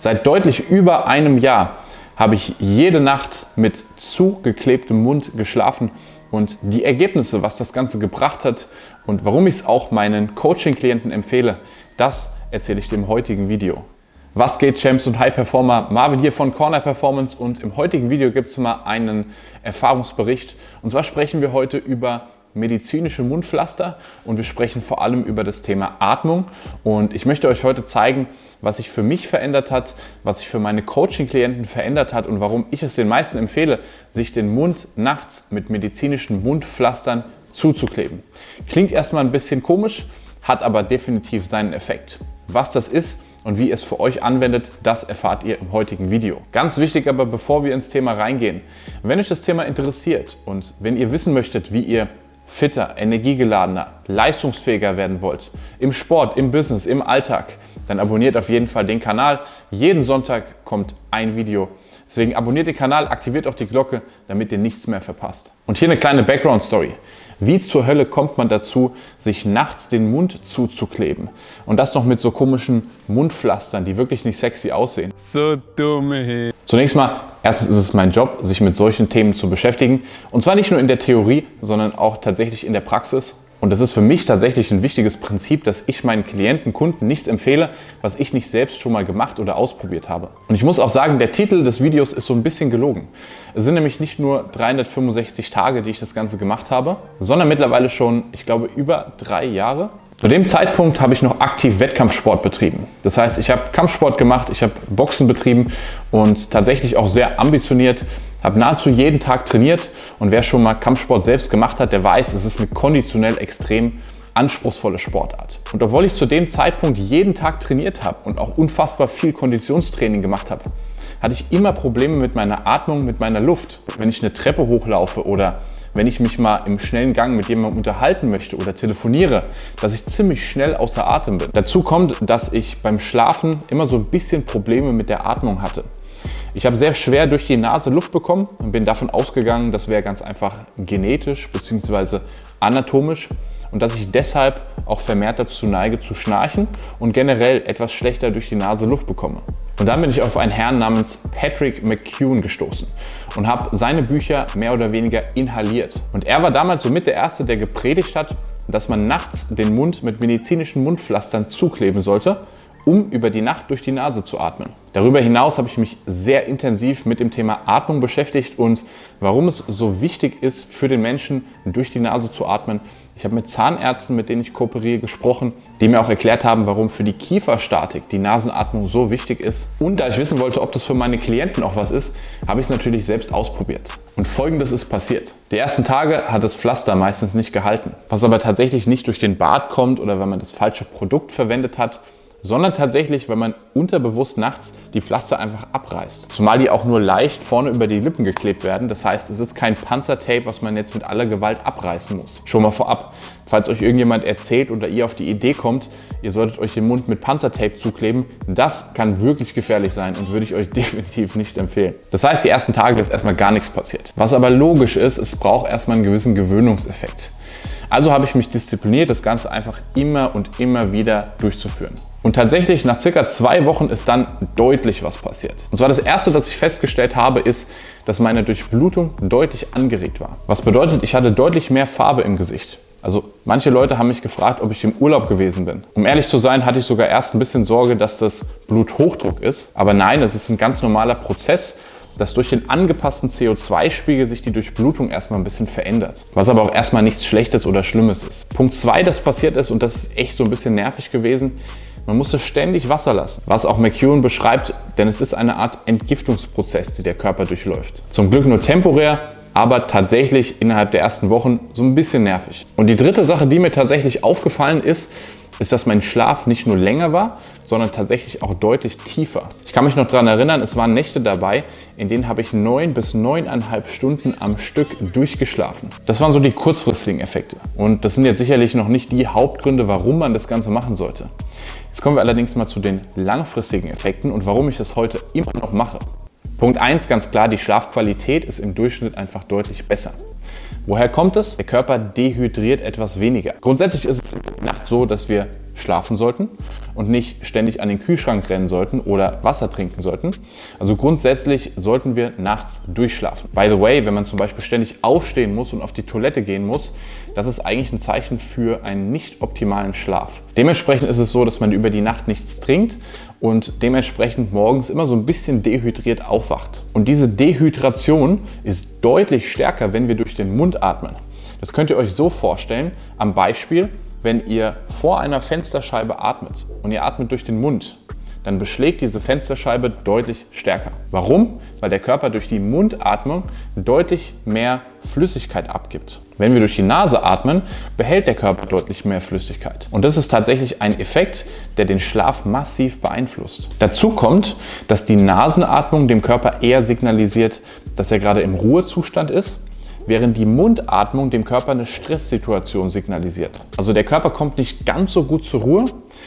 Seit deutlich über einem Jahr habe ich jede Nacht mit zugeklebtem Mund geschlafen und die Ergebnisse, was das Ganze gebracht hat und warum ich es auch meinen Coaching-Klienten empfehle, das erzähle ich dir im heutigen Video. Was geht, Champs und High Performer? Marvin hier von Corner Performance und im heutigen Video gibt es mal einen Erfahrungsbericht. Und zwar sprechen wir heute über medizinische Mundpflaster und wir sprechen vor allem über das Thema Atmung. Und ich möchte euch heute zeigen, was sich für mich verändert hat, was sich für meine Coaching-Klienten verändert hat und warum ich es den meisten empfehle, sich den Mund nachts mit medizinischen Mundpflastern zuzukleben. Klingt erstmal ein bisschen komisch, hat aber definitiv seinen Effekt. Was das ist und wie ihr es für euch anwendet, das erfahrt ihr im heutigen Video. Ganz wichtig aber, bevor wir ins Thema reingehen, wenn euch das Thema interessiert und wenn ihr wissen möchtet, wie ihr fitter, energiegeladener, leistungsfähiger werden wollt, im Sport, im Business, im Alltag, dann abonniert auf jeden Fall den Kanal. Jeden Sonntag kommt ein Video. Deswegen abonniert den Kanal, aktiviert auch die Glocke, damit ihr nichts mehr verpasst. Und hier eine kleine Background-Story. Wie zur Hölle kommt man dazu, sich nachts den Mund zuzukleben? Und das noch mit so komischen Mundpflastern, die wirklich nicht sexy aussehen. So dumme. Zunächst mal, erstens ist es mein Job, sich mit solchen Themen zu beschäftigen. Und zwar nicht nur in der Theorie, sondern auch tatsächlich in der Praxis. Und das ist für mich tatsächlich ein wichtiges Prinzip, dass ich meinen Klienten, Kunden nichts empfehle, was ich nicht selbst schon mal gemacht oder ausprobiert habe. Und ich muss auch sagen, der Titel des Videos ist so ein bisschen gelogen. Es sind nämlich nicht nur 365 Tage, die ich das Ganze gemacht habe, sondern mittlerweile schon, ich glaube, über drei Jahre. Zu dem Zeitpunkt habe ich noch aktiv Wettkampfsport betrieben. Das heißt, ich habe Kampfsport gemacht, ich habe Boxen betrieben und tatsächlich auch sehr ambitioniert habe nahezu jeden Tag trainiert und wer schon mal Kampfsport selbst gemacht hat, der weiß, es ist eine konditionell extrem anspruchsvolle Sportart. Und obwohl ich zu dem Zeitpunkt jeden Tag trainiert habe und auch unfassbar viel Konditionstraining gemacht habe, hatte ich immer Probleme mit meiner Atmung, mit meiner Luft. Wenn ich eine Treppe hochlaufe oder wenn ich mich mal im schnellen Gang mit jemandem unterhalten möchte oder telefoniere, dass ich ziemlich schnell außer Atem bin. Dazu kommt, dass ich beim Schlafen immer so ein bisschen Probleme mit der Atmung hatte. Ich habe sehr schwer durch die Nase Luft bekommen und bin davon ausgegangen, das wäre ganz einfach genetisch bzw. anatomisch und dass ich deshalb auch vermehrt dazu neige zu schnarchen und generell etwas schlechter durch die Nase Luft bekomme. Und dann bin ich auf einen Herrn namens Patrick McCune gestoßen und habe seine Bücher mehr oder weniger inhaliert. Und er war damals somit der Erste, der gepredigt hat, dass man nachts den Mund mit medizinischen Mundpflastern zukleben sollte, um über die Nacht durch die Nase zu atmen. Darüber hinaus habe ich mich sehr intensiv mit dem Thema Atmung beschäftigt und warum es so wichtig ist für den Menschen, durch die Nase zu atmen. Ich habe mit Zahnärzten, mit denen ich kooperiere, gesprochen, die mir auch erklärt haben, warum für die Kieferstatik die Nasenatmung so wichtig ist. Und da ich wissen wollte, ob das für meine Klienten auch was ist, habe ich es natürlich selbst ausprobiert. Und folgendes ist passiert. Die ersten Tage hat das Pflaster meistens nicht gehalten. Was aber tatsächlich nicht durch den Bart kommt oder wenn man das falsche Produkt verwendet hat, sondern tatsächlich, wenn man unterbewusst nachts die Pflaster einfach abreißt. Zumal die auch nur leicht vorne über die Lippen geklebt werden. Das heißt, es ist kein Panzertape, was man jetzt mit aller Gewalt abreißen muss. Schon mal vorab, falls euch irgendjemand erzählt oder ihr auf die Idee kommt, ihr solltet euch den Mund mit Panzertape zukleben, das kann wirklich gefährlich sein und würde ich euch definitiv nicht empfehlen. Das heißt, die ersten Tage ist erstmal gar nichts passiert. Was aber logisch ist, es braucht erstmal einen gewissen Gewöhnungseffekt. Also habe ich mich diszipliniert, das Ganze einfach immer und immer wieder durchzuführen. Und tatsächlich nach circa zwei Wochen ist dann deutlich was passiert. Und zwar das erste, das ich festgestellt habe, ist, dass meine Durchblutung deutlich angeregt war. Was bedeutet, ich hatte deutlich mehr Farbe im Gesicht. Also manche Leute haben mich gefragt, ob ich im Urlaub gewesen bin. Um ehrlich zu sein, hatte ich sogar erst ein bisschen Sorge, dass das Bluthochdruck ist. Aber nein, es ist ein ganz normaler Prozess, dass durch den angepassten CO2-Spiegel sich die Durchblutung erstmal ein bisschen verändert. Was aber auch erstmal nichts Schlechtes oder Schlimmes ist. Punkt 2, das passiert ist, und das ist echt so ein bisschen nervig gewesen, man musste ständig Wasser lassen, was auch McEwen beschreibt, denn es ist eine Art Entgiftungsprozess, die der Körper durchläuft. Zum Glück nur temporär, aber tatsächlich innerhalb der ersten Wochen so ein bisschen nervig. Und die dritte Sache, die mir tatsächlich aufgefallen ist, ist, dass mein Schlaf nicht nur länger war, sondern tatsächlich auch deutlich tiefer. Ich kann mich noch daran erinnern, es waren Nächte dabei, in denen habe ich neun bis neuneinhalb Stunden am Stück durchgeschlafen. Das waren so die kurzfristigen Effekte. Und das sind jetzt sicherlich noch nicht die Hauptgründe, warum man das Ganze machen sollte. Jetzt kommen wir allerdings mal zu den langfristigen Effekten und warum ich das heute immer noch mache. Punkt 1 ganz klar, die Schlafqualität ist im Durchschnitt einfach deutlich besser. Woher kommt es? Der Körper dehydriert etwas weniger. Grundsätzlich ist es in der Nacht so, dass wir schlafen sollten und nicht ständig an den Kühlschrank rennen sollten oder Wasser trinken sollten. Also grundsätzlich sollten wir nachts durchschlafen. By the way, wenn man zum Beispiel ständig aufstehen muss und auf die Toilette gehen muss, das ist eigentlich ein Zeichen für einen nicht optimalen Schlaf. Dementsprechend ist es so, dass man über die Nacht nichts trinkt und dementsprechend morgens immer so ein bisschen dehydriert aufwacht. Und diese Dehydration ist deutlich stärker, wenn wir durch den Mund atmen. Das könnt ihr euch so vorstellen, am Beispiel, wenn ihr vor einer Fensterscheibe atmet und ihr atmet durch den Mund, dann beschlägt diese Fensterscheibe deutlich stärker. Warum? Weil der Körper durch die Mundatmung deutlich mehr Flüssigkeit abgibt. Wenn wir durch die Nase atmen, behält der Körper deutlich mehr Flüssigkeit. Und das ist tatsächlich ein Effekt, der den Schlaf massiv beeinflusst. Dazu kommt, dass die Nasenatmung dem Körper eher signalisiert, dass er gerade im Ruhezustand ist während die Mundatmung dem Körper eine Stresssituation signalisiert. Also der Körper kommt nicht ganz so gut zur Ruhe,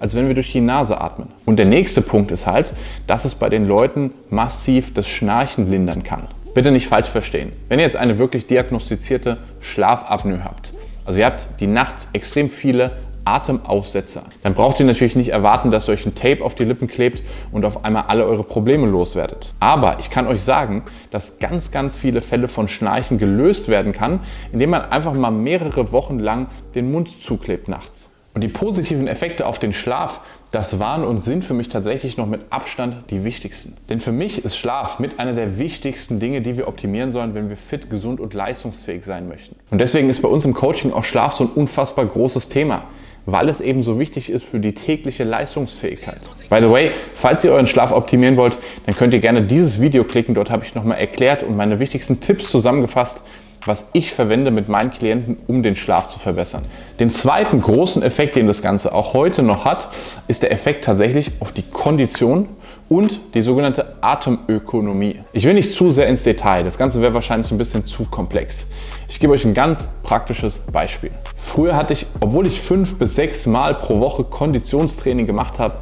als wenn wir durch die Nase atmen. Und der nächste Punkt ist halt, dass es bei den Leuten massiv das Schnarchen lindern kann. Bitte nicht falsch verstehen. Wenn ihr jetzt eine wirklich diagnostizierte Schlafapnoe habt, also ihr habt die Nacht extrem viele Atemaussetzer. Dann braucht ihr natürlich nicht erwarten, dass euch ein Tape auf die Lippen klebt und auf einmal alle eure Probleme loswerdet. Aber ich kann euch sagen, dass ganz, ganz viele Fälle von Schnarchen gelöst werden kann, indem man einfach mal mehrere Wochen lang den Mund zuklebt nachts. Und die positiven Effekte auf den Schlaf, das waren und sind für mich tatsächlich noch mit Abstand die wichtigsten. Denn für mich ist Schlaf mit einer der wichtigsten Dinge, die wir optimieren sollen, wenn wir fit, gesund und leistungsfähig sein möchten. Und deswegen ist bei uns im Coaching auch Schlaf so ein unfassbar großes Thema weil es eben so wichtig ist für die tägliche Leistungsfähigkeit. By the way, falls ihr euren Schlaf optimieren wollt, dann könnt ihr gerne dieses Video klicken. Dort habe ich nochmal erklärt und meine wichtigsten Tipps zusammengefasst, was ich verwende mit meinen Klienten, um den Schlaf zu verbessern. Den zweiten großen Effekt, den das Ganze auch heute noch hat, ist der Effekt tatsächlich auf die Kondition und die sogenannte Atemökonomie. Ich will nicht zu sehr ins Detail, das Ganze wäre wahrscheinlich ein bisschen zu komplex. Ich gebe euch ein ganz praktisches Beispiel. Früher hatte ich, obwohl ich fünf bis sechs Mal pro Woche Konditionstraining gemacht habe,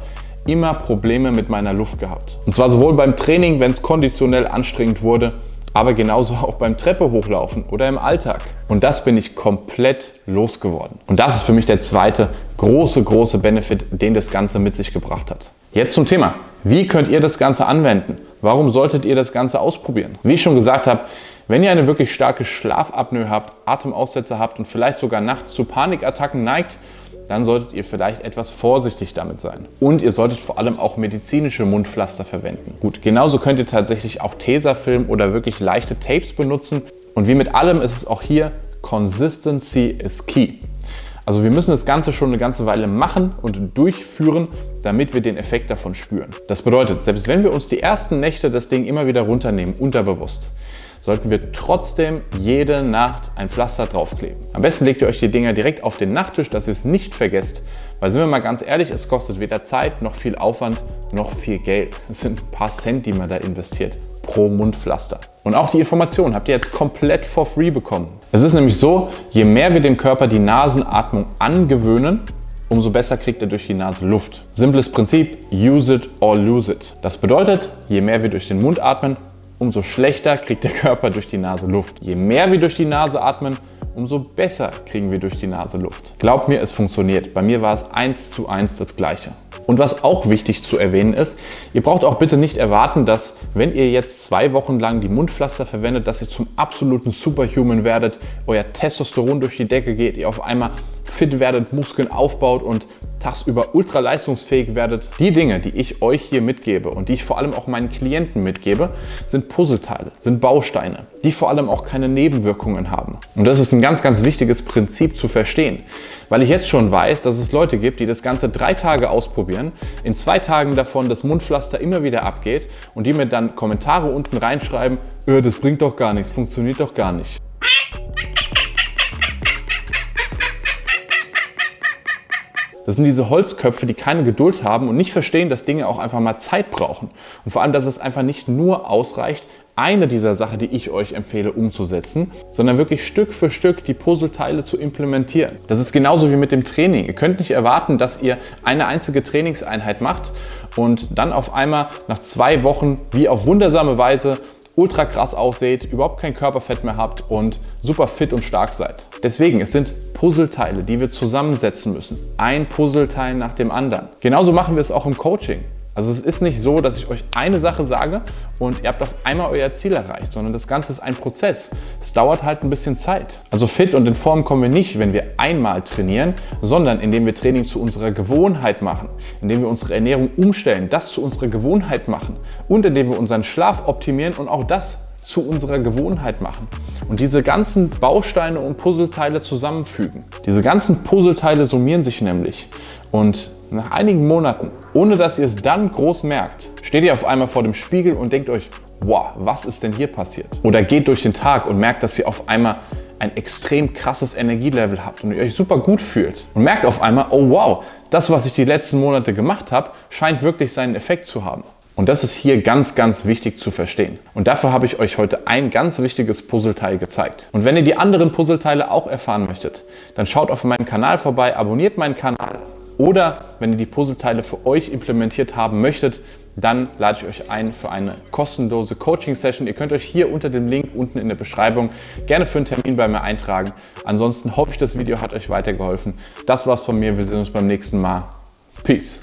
immer Probleme mit meiner Luft gehabt. Und zwar sowohl beim Training, wenn es konditionell anstrengend wurde, aber genauso auch beim Treppe hochlaufen oder im Alltag. Und das bin ich komplett losgeworden. Und das ist für mich der zweite große, große Benefit, den das Ganze mit sich gebracht hat. Jetzt zum Thema. Wie könnt ihr das Ganze anwenden? Warum solltet ihr das Ganze ausprobieren? Wie ich schon gesagt habe, wenn ihr eine wirklich starke Schlafapnoe habt, Atemaussetzer habt und vielleicht sogar nachts zu Panikattacken neigt, dann solltet ihr vielleicht etwas vorsichtig damit sein. Und ihr solltet vor allem auch medizinische Mundpflaster verwenden. Gut, genauso könnt ihr tatsächlich auch Tesafilm oder wirklich leichte Tapes benutzen. Und wie mit allem ist es auch hier, Consistency is key. Also wir müssen das Ganze schon eine ganze Weile machen und durchführen, damit wir den Effekt davon spüren. Das bedeutet, selbst wenn wir uns die ersten Nächte das Ding immer wieder runternehmen, unterbewusst, sollten wir trotzdem jede Nacht ein Pflaster draufkleben. Am besten legt ihr euch die Dinger direkt auf den Nachttisch, dass ihr es nicht vergesst. Weil sind wir mal ganz ehrlich, es kostet weder Zeit noch viel Aufwand noch viel Geld. Es sind ein paar Cent, die man da investiert pro Mundpflaster. Und auch die Information habt ihr jetzt komplett for free bekommen. Es ist nämlich so, je mehr wir dem Körper die Nasenatmung angewöhnen, umso besser kriegt er durch die Nase Luft. Simples Prinzip, use it or lose it. Das bedeutet, je mehr wir durch den Mund atmen, umso schlechter kriegt der Körper durch die Nase Luft. Je mehr wir durch die Nase atmen, umso besser kriegen wir durch die Nase Luft. Glaubt mir, es funktioniert. Bei mir war es eins zu eins das gleiche. Und was auch wichtig zu erwähnen ist, ihr braucht auch bitte nicht erwarten, dass wenn ihr jetzt zwei Wochen lang die Mundpflaster verwendet, dass ihr zum absoluten Superhuman werdet, euer Testosteron durch die Decke geht, ihr auf einmal fit werdet, Muskeln aufbaut und tagsüber ultra leistungsfähig werdet. Die Dinge, die ich euch hier mitgebe und die ich vor allem auch meinen Klienten mitgebe, sind Puzzleteile, sind Bausteine, die vor allem auch keine Nebenwirkungen haben. Und das ist ein ganz, ganz wichtiges Prinzip zu verstehen, weil ich jetzt schon weiß, dass es Leute gibt, die das Ganze drei Tage ausprobieren, in zwei Tagen davon das Mundpflaster immer wieder abgeht und die mir dann Kommentare unten reinschreiben, öh, das bringt doch gar nichts, funktioniert doch gar nicht. Das sind diese Holzköpfe, die keine Geduld haben und nicht verstehen, dass Dinge auch einfach mal Zeit brauchen. Und vor allem, dass es einfach nicht nur ausreicht, eine dieser Sachen, die ich euch empfehle, umzusetzen, sondern wirklich Stück für Stück die Puzzleteile zu implementieren. Das ist genauso wie mit dem Training. Ihr könnt nicht erwarten, dass ihr eine einzige Trainingseinheit macht und dann auf einmal nach zwei Wochen wie auf wundersame Weise ultra krass ausseht, überhaupt kein Körperfett mehr habt und super fit und stark seid. Deswegen, es sind Puzzleteile, die wir zusammensetzen müssen. Ein Puzzleteil nach dem anderen. Genauso machen wir es auch im Coaching. Also es ist nicht so, dass ich euch eine Sache sage und ihr habt auf einmal euer Ziel erreicht, sondern das Ganze ist ein Prozess. Es dauert halt ein bisschen Zeit. Also fit und in Form kommen wir nicht, wenn wir einmal trainieren, sondern indem wir Training zu unserer Gewohnheit machen, indem wir unsere Ernährung umstellen, das zu unserer Gewohnheit machen und indem wir unseren Schlaf optimieren und auch das zu unserer Gewohnheit machen und diese ganzen Bausteine und Puzzleteile zusammenfügen. Diese ganzen Puzzleteile summieren sich nämlich und nach einigen Monaten, ohne dass ihr es dann groß merkt, steht ihr auf einmal vor dem Spiegel und denkt euch, wow, was ist denn hier passiert? Oder geht durch den Tag und merkt, dass ihr auf einmal ein extrem krasses Energielevel habt und ihr euch super gut fühlt und merkt auf einmal, oh wow, das, was ich die letzten Monate gemacht habe, scheint wirklich seinen Effekt zu haben. Und das ist hier ganz, ganz wichtig zu verstehen. Und dafür habe ich euch heute ein ganz wichtiges Puzzleteil gezeigt. Und wenn ihr die anderen Puzzleteile auch erfahren möchtet, dann schaut auf meinem Kanal vorbei, abonniert meinen Kanal. Oder wenn ihr die Puzzleteile für euch implementiert haben möchtet, dann lade ich euch ein für eine kostenlose Coaching-Session. Ihr könnt euch hier unter dem Link unten in der Beschreibung gerne für einen Termin bei mir eintragen. Ansonsten hoffe ich, das Video hat euch weitergeholfen. Das war's von mir. Wir sehen uns beim nächsten Mal. Peace.